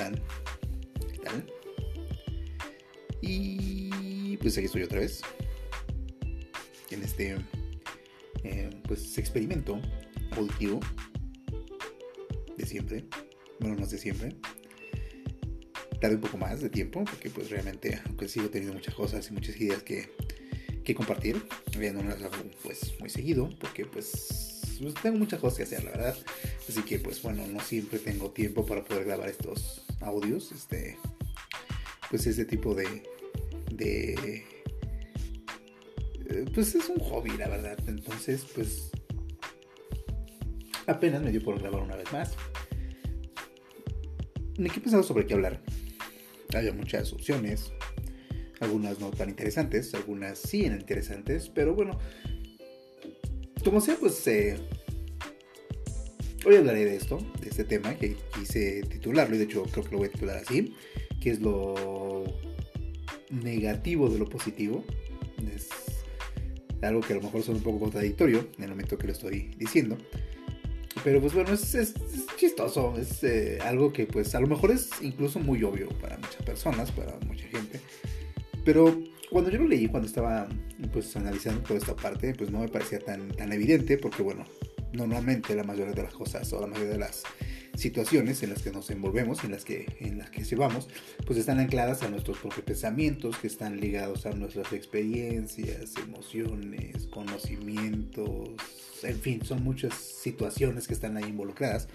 ¿Qué tal? Y pues aquí estoy otra vez. En este eh, pues experimento auditivo de siempre. Bueno, no es de siempre. Tarde un poco más de tiempo, porque pues realmente, aunque sigo teniendo muchas cosas y muchas ideas que, que compartir, no las hago pues muy seguido, porque pues, pues tengo muchas cosas que hacer, la verdad. Así que pues bueno, no siempre tengo tiempo para poder grabar estos audios. Este, pues ese tipo de, de eh, pues es un hobby, la verdad. Entonces, pues apenas me dio por grabar una vez más. Me he pensado sobre qué hablar. Había muchas opciones, algunas no tan interesantes, algunas sí eran interesantes, pero bueno, como sea, pues eh, hoy hablaré de esto, de este tema que quise titularlo y de hecho creo que lo voy a titular así, que es lo negativo de lo positivo. Es algo que a lo mejor suena un poco contradictorio en el momento que lo estoy diciendo. Pero pues bueno, es, chistoso, es eh, algo que pues a lo mejor es incluso muy obvio para muchas personas, para mucha gente. Pero cuando yo lo leí, cuando estaba pues analizando toda esta parte, pues no me parecía tan, tan evidente porque bueno, normalmente la mayoría de las cosas o la mayoría de las situaciones en las que nos envolvemos, en las que, en las que llevamos, pues están ancladas a nuestros propios pensamientos, que están ligados a nuestras experiencias, emociones, conocimientos, en fin, son muchas situaciones que están ahí involucradas.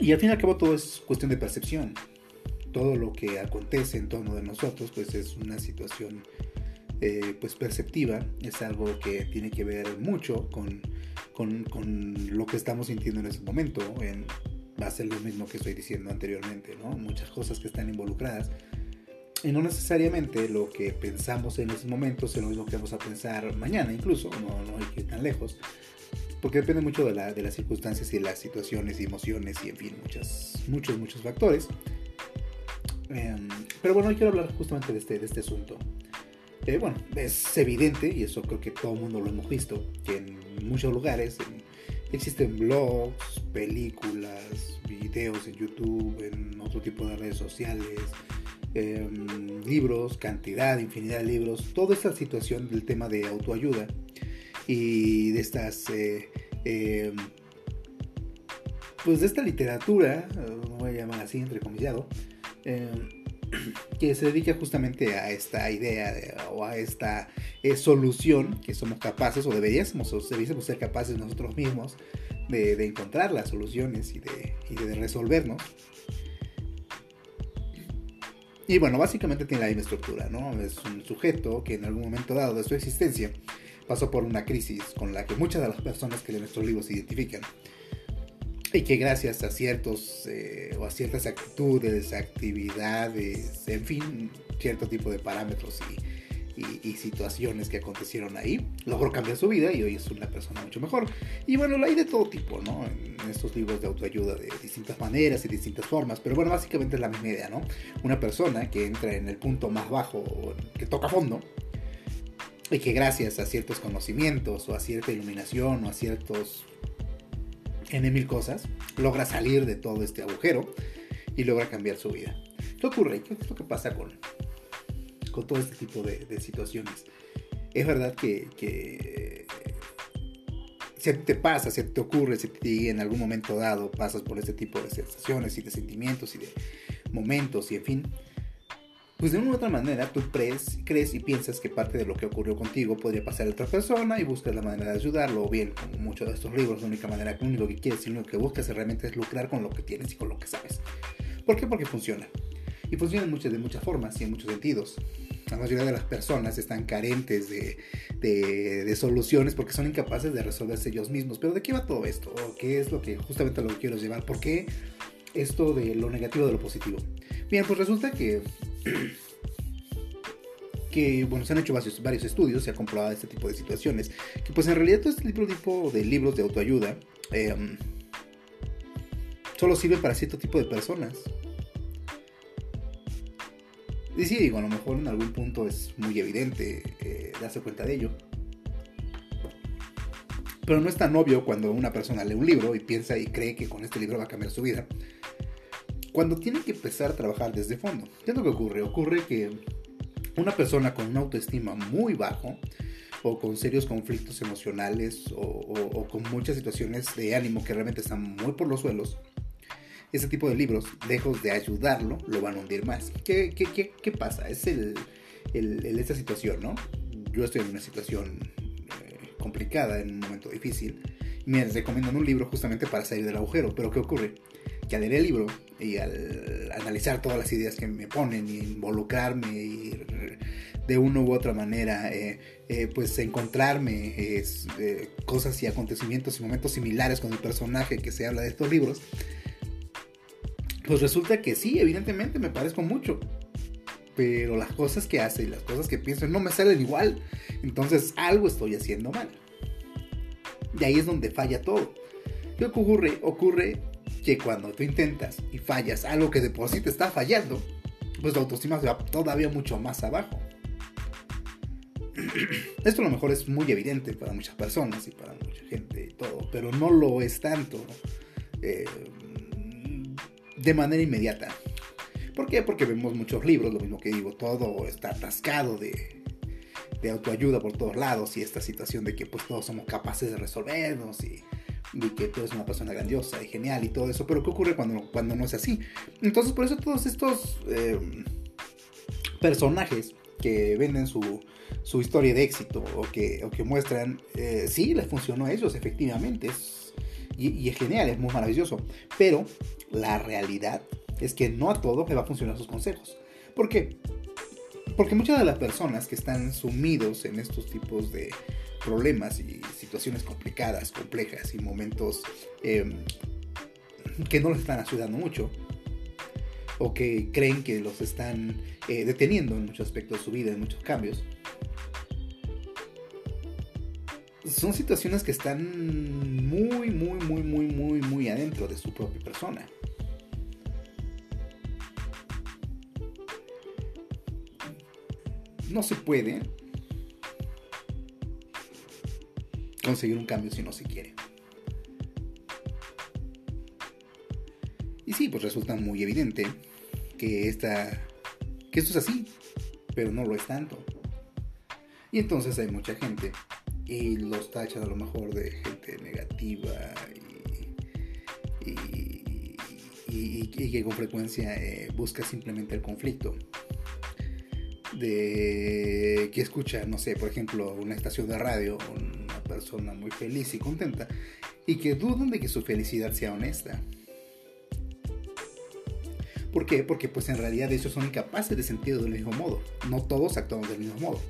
Y al fin y al cabo todo es cuestión de percepción. Todo lo que acontece en torno de nosotros, pues es una situación eh, pues perceptiva, es algo que tiene que ver mucho con con, lo que estamos sintiendo en ese momento. En, va a ser lo mismo que estoy diciendo anteriormente, ¿no? Muchas cosas que están involucradas. Y no necesariamente lo que pensamos en ese momento es lo mismo que vamos a pensar mañana, incluso, no, no hay que ir tan lejos. Porque depende mucho de, la, de las circunstancias y las situaciones y emociones y, en fin, muchas, muchos, muchos factores. Em, pero bueno, hoy quiero hablar justamente de este, de este asunto. Eh, bueno, es evidente, y eso creo que todo el mundo lo hemos visto, que en muchos lugares. existen blogs, películas, videos en YouTube, en otro tipo de redes sociales, em, libros, cantidad, infinidad de libros. Toda esta situación del tema de autoayuda y de estas... Eh, em, pues de esta literatura, no voy a llamar así, entrecomillado, eh, que se dedica justamente a esta idea o a esta eh, solución que somos capaces o deberíamos, o deberíamos ser capaces nosotros mismos de, encontrar las soluciones y de, y de, resolvernos. Y bueno, básicamente tiene la misma estructura, ¿no? Es un sujeto que en algún momento dado de su existencia pasó por una crisis con la que muchas de las personas que leen estos libros se identifican y que gracias a ciertos eh, o a ciertas actitudes, actividades, en fin, cierto tipo de parámetros y, situaciones que acontecieron ahí, logró cambiar su vida y hoy es una persona mucho mejor. Y bueno, hay de todo tipo, ¿no? En estos libros de autoayuda de distintas maneras y distintas formas, pero bueno, básicamente es la misma idea, ¿no? Una persona que entra en el punto más bajo, que toca fondo, y que gracias a ciertos conocimientos o a cierta iluminación o a ciertos en mil cosas, logra salir de todo este agujero y logra cambiar su vida. ¿Qué ocurre? ¿Qué es lo que pasa con, con todo este tipo de, situaciones? Es verdad que, si te pasa, si te ocurre, si te, en algún momento dado pasas por este tipo de sensaciones y de sentimientos y de momentos y en fin, pues de una u otra manera tú crees, crees y piensas que parte de lo que ocurrió contigo podría pasar a otra persona y buscas la manera de ayudarlo, o bien, como muchos de estos libros, la única manera, lo único que quieres y lo que buscas realmente es lucrar con lo que tienes y con lo que sabes. ¿Por qué? Porque funciona. Y funciona muchas, de muchas formas y en muchos sentidos. La mayoría de las personas están carentes de, de, de, soluciones porque son incapaces de resolverse ellos mismos. Pero ¿de qué va todo esto? ¿Qué es lo que justamente lo que quiero llevar? ¿Por qué esto de lo negativo de lo positivo? Bien, pues resulta que que bueno, se han hecho varios, varios estudios, se ha comprobado este tipo de situaciones, que pues en realidad todo este tipo de libros de autoayuda em, solo sirve para cierto tipo de personas. Y sí, digo, a lo mejor en algún punto es muy evidente eh, darse cuenta de ello. Pero no es tan obvio cuando una persona lee un libro y piensa y cree que con este libro va a cambiar su vida. Cuando tienen que empezar a trabajar desde fondo. ¿Qué es lo que ocurre? Ocurre que una persona con una autoestima muy bajo o con serios conflictos emocionales o, con muchas situaciones de ánimo que realmente están muy por los suelos, ese tipo de libros, lejos de ayudarlo, lo van a hundir más. ¿Qué, qué, qué, qué pasa? Es el, el, esta situación, ¿no? Yo estoy en una situación eh, complicada, en un momento difícil, me recomiendan un libro justamente para salir del agujero, pero ¿qué ocurre? Al leer el libro y al analizar todas las ideas que me ponen y involucrarme y de una u otra manera, eh, eh, pues encontrarme eh, cosas y acontecimientos y momentos similares con el personaje que se habla de estos libros, pues resulta que sí, evidentemente me parezco mucho, pero las cosas que hace y las cosas que pienso no me salen igual, entonces algo estoy haciendo mal. Y ahí es donde falla todo. ¿Qué ocurre? Ocurre que cuando tú intentas y fallas algo que de por sí te está fallando, pues la autoestima se va todavía mucho más abajo. Esto a lo mejor es muy evidente para muchas personas y para mucha gente y todo, pero no lo es tanto eh, de manera inmediata. ¿Por qué? Porque vemos muchos libros, lo mismo que digo, todo está atascado de, de autoayuda por todos lados y esta situación de que pues todos somos capaces de resolvernos y, que tú eres una persona grandiosa y genial y todo eso, pero ¿qué ocurre cuando, cuando no es así? Entonces por eso todos estos eh, personajes que venden su, su historia de éxito o que, o que muestran, eh, sí, les funcionó a ellos, efectivamente, y, es genial, es muy maravilloso, pero la realidad es que no a todos les va a funcionar sus consejos. ¿Por qué? Porque muchas de las personas que están sumidos en estos tipos de problemas y situaciones complicadas, complejas y momentos em, que no les están ayudando mucho, o que creen que los están eh, deteniendo en muchos aspectos de su vida, en muchos cambios. Son situaciones que están muy, muy, muy, muy, muy, muy adentro de su propia persona. No se puede conseguir un cambio si no se quiere. Y sí, pues resulta muy evidente que, esta, que esto es así, pero no lo es tanto. Y entonces hay mucha gente y los tachan a lo mejor de gente negativa y, que con frecuencia eh, busca simplemente el conflicto. De que escucha, no sé, por ejemplo, una estación de radio, persona muy feliz y contenta, y que dudan de que su felicidad sea honesta. ¿Por qué? Porque pues en realidad ellos son incapaces de sentir del mismo modo. No todos actuamos del mismo modo.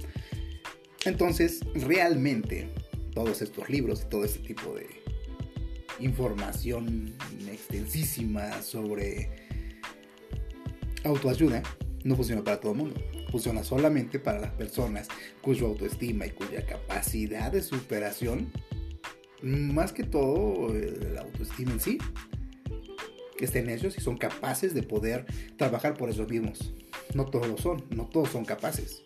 Entonces, realmente, todos estos libros y todo este tipo de información extensísima sobre autoayuda no funciona para todo el mundo. Funciona solamente para las personas cuya autoestima y cuya capacidad de superación, más que todo la autoestima en sí, que estén ellos y son capaces de poder trabajar por ellos mismos. No todos lo son, no todos son capaces.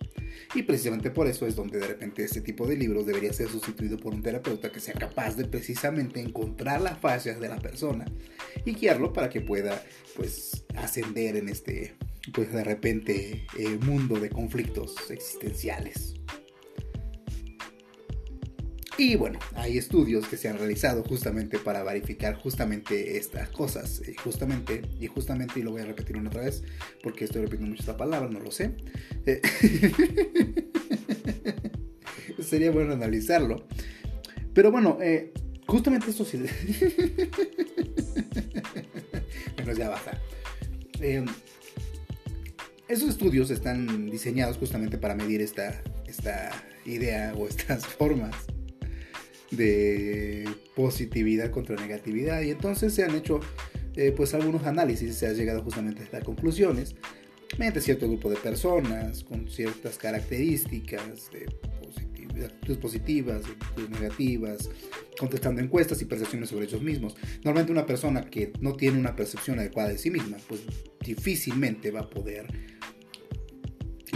Y precisamente por eso es donde de repente este tipo de libros debería ser sustituido por un terapeuta que sea capaz de precisamente encontrar las fallas de la persona y guiarlo para que pueda pues ascender en este pues de repente eh, mundo de conflictos existenciales. Y bueno, hay estudios que se han realizado justamente para verificar justamente estas cosas. Y justamente, y justamente, y lo voy a repetir una otra vez, porque estoy repitiendo mucho esta palabra, no lo sé. Eh, sería bueno analizarlo. Pero bueno, eh, justamente esto sí. bueno, ya basta. Eh, esos estudios están diseñados justamente para medir esta, esta idea o estas formas de positividad contra negatividad. Y entonces se han hecho eh, pues algunos análisis se ha llegado justamente a estas conclusiones mediante cierto grupo de personas con ciertas características de actitudes positivas, actitudes negativas, contestando encuestas y percepciones sobre ellos mismos. Normalmente una persona que no tiene una percepción adecuada de sí misma, pues difícilmente va a poder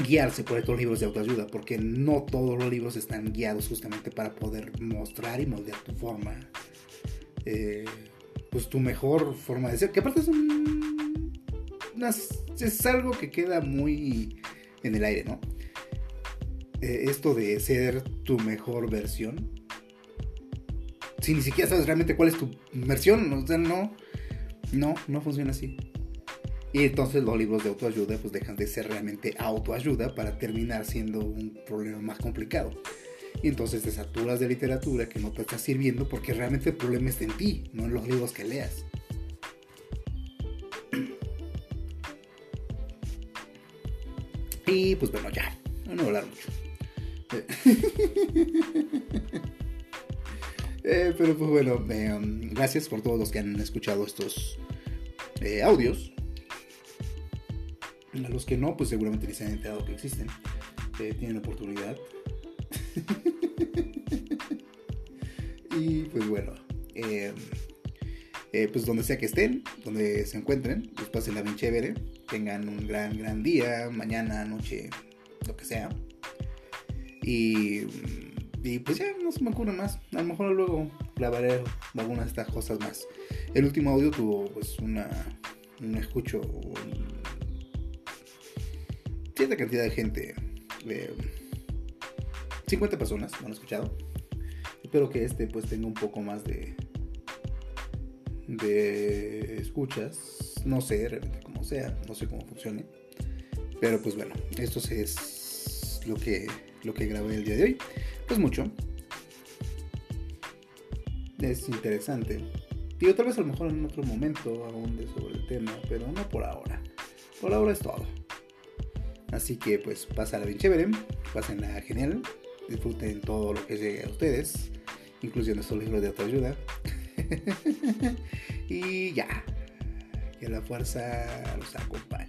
guiarse por estos libros de autoayuda, porque no todos los libros están guiados justamente para poder mostrar y moldear tu forma, eh, pues tu mejor forma de ser, que aparte es un, es algo que queda muy en el aire, ¿no? Eh, esto de ser tu mejor versión. Si ni siquiera sabes realmente cuál es tu versión, o sea, no, no, no funciona así. Y entonces los libros de autoayuda pues dejan de ser realmente autoayuda para terminar siendo un problema más complicado. Y entonces te saturas de literatura que no te está sirviendo porque realmente el problema está en ti, no en los libros que leas. Y pues bueno, ya, no voy a hablar mucho. Eh, pero pues bueno, eh, um, gracias por todos los que han escuchado estos eh, audios. A los que no, pues seguramente les han enterado que existen. tienen oportunidad. y pues bueno, pues donde sea que estén, donde se encuentren, pues pasen la bien chévere. Tengan un gran, gran día, mañana, noche, lo que sea. Y, y pues ya no se me ocurre más. A lo mejor luego grabaré algunas de estas cosas más. El último audio tuvo pues una, un escucho, cierta cantidad de gente. 50 personas lo han escuchado. Espero que este pues tenga un poco más de, de escuchas. No sé realmente cómo sea, no sé cómo funcione. Pero pues bueno, esto es lo que lo que grabé el día de hoy. Pues mucho. Es interesante. Y otra vez a lo mejor en otro momento aún de sobre el tema, pero no por ahora. Por ahora es todo. Así que pues pásala bien chévere, pásenla genial, disfruten todo lo que llegue a ustedes, incluyendo estos libros de autoayuda. y ya, que la fuerza los acompañe.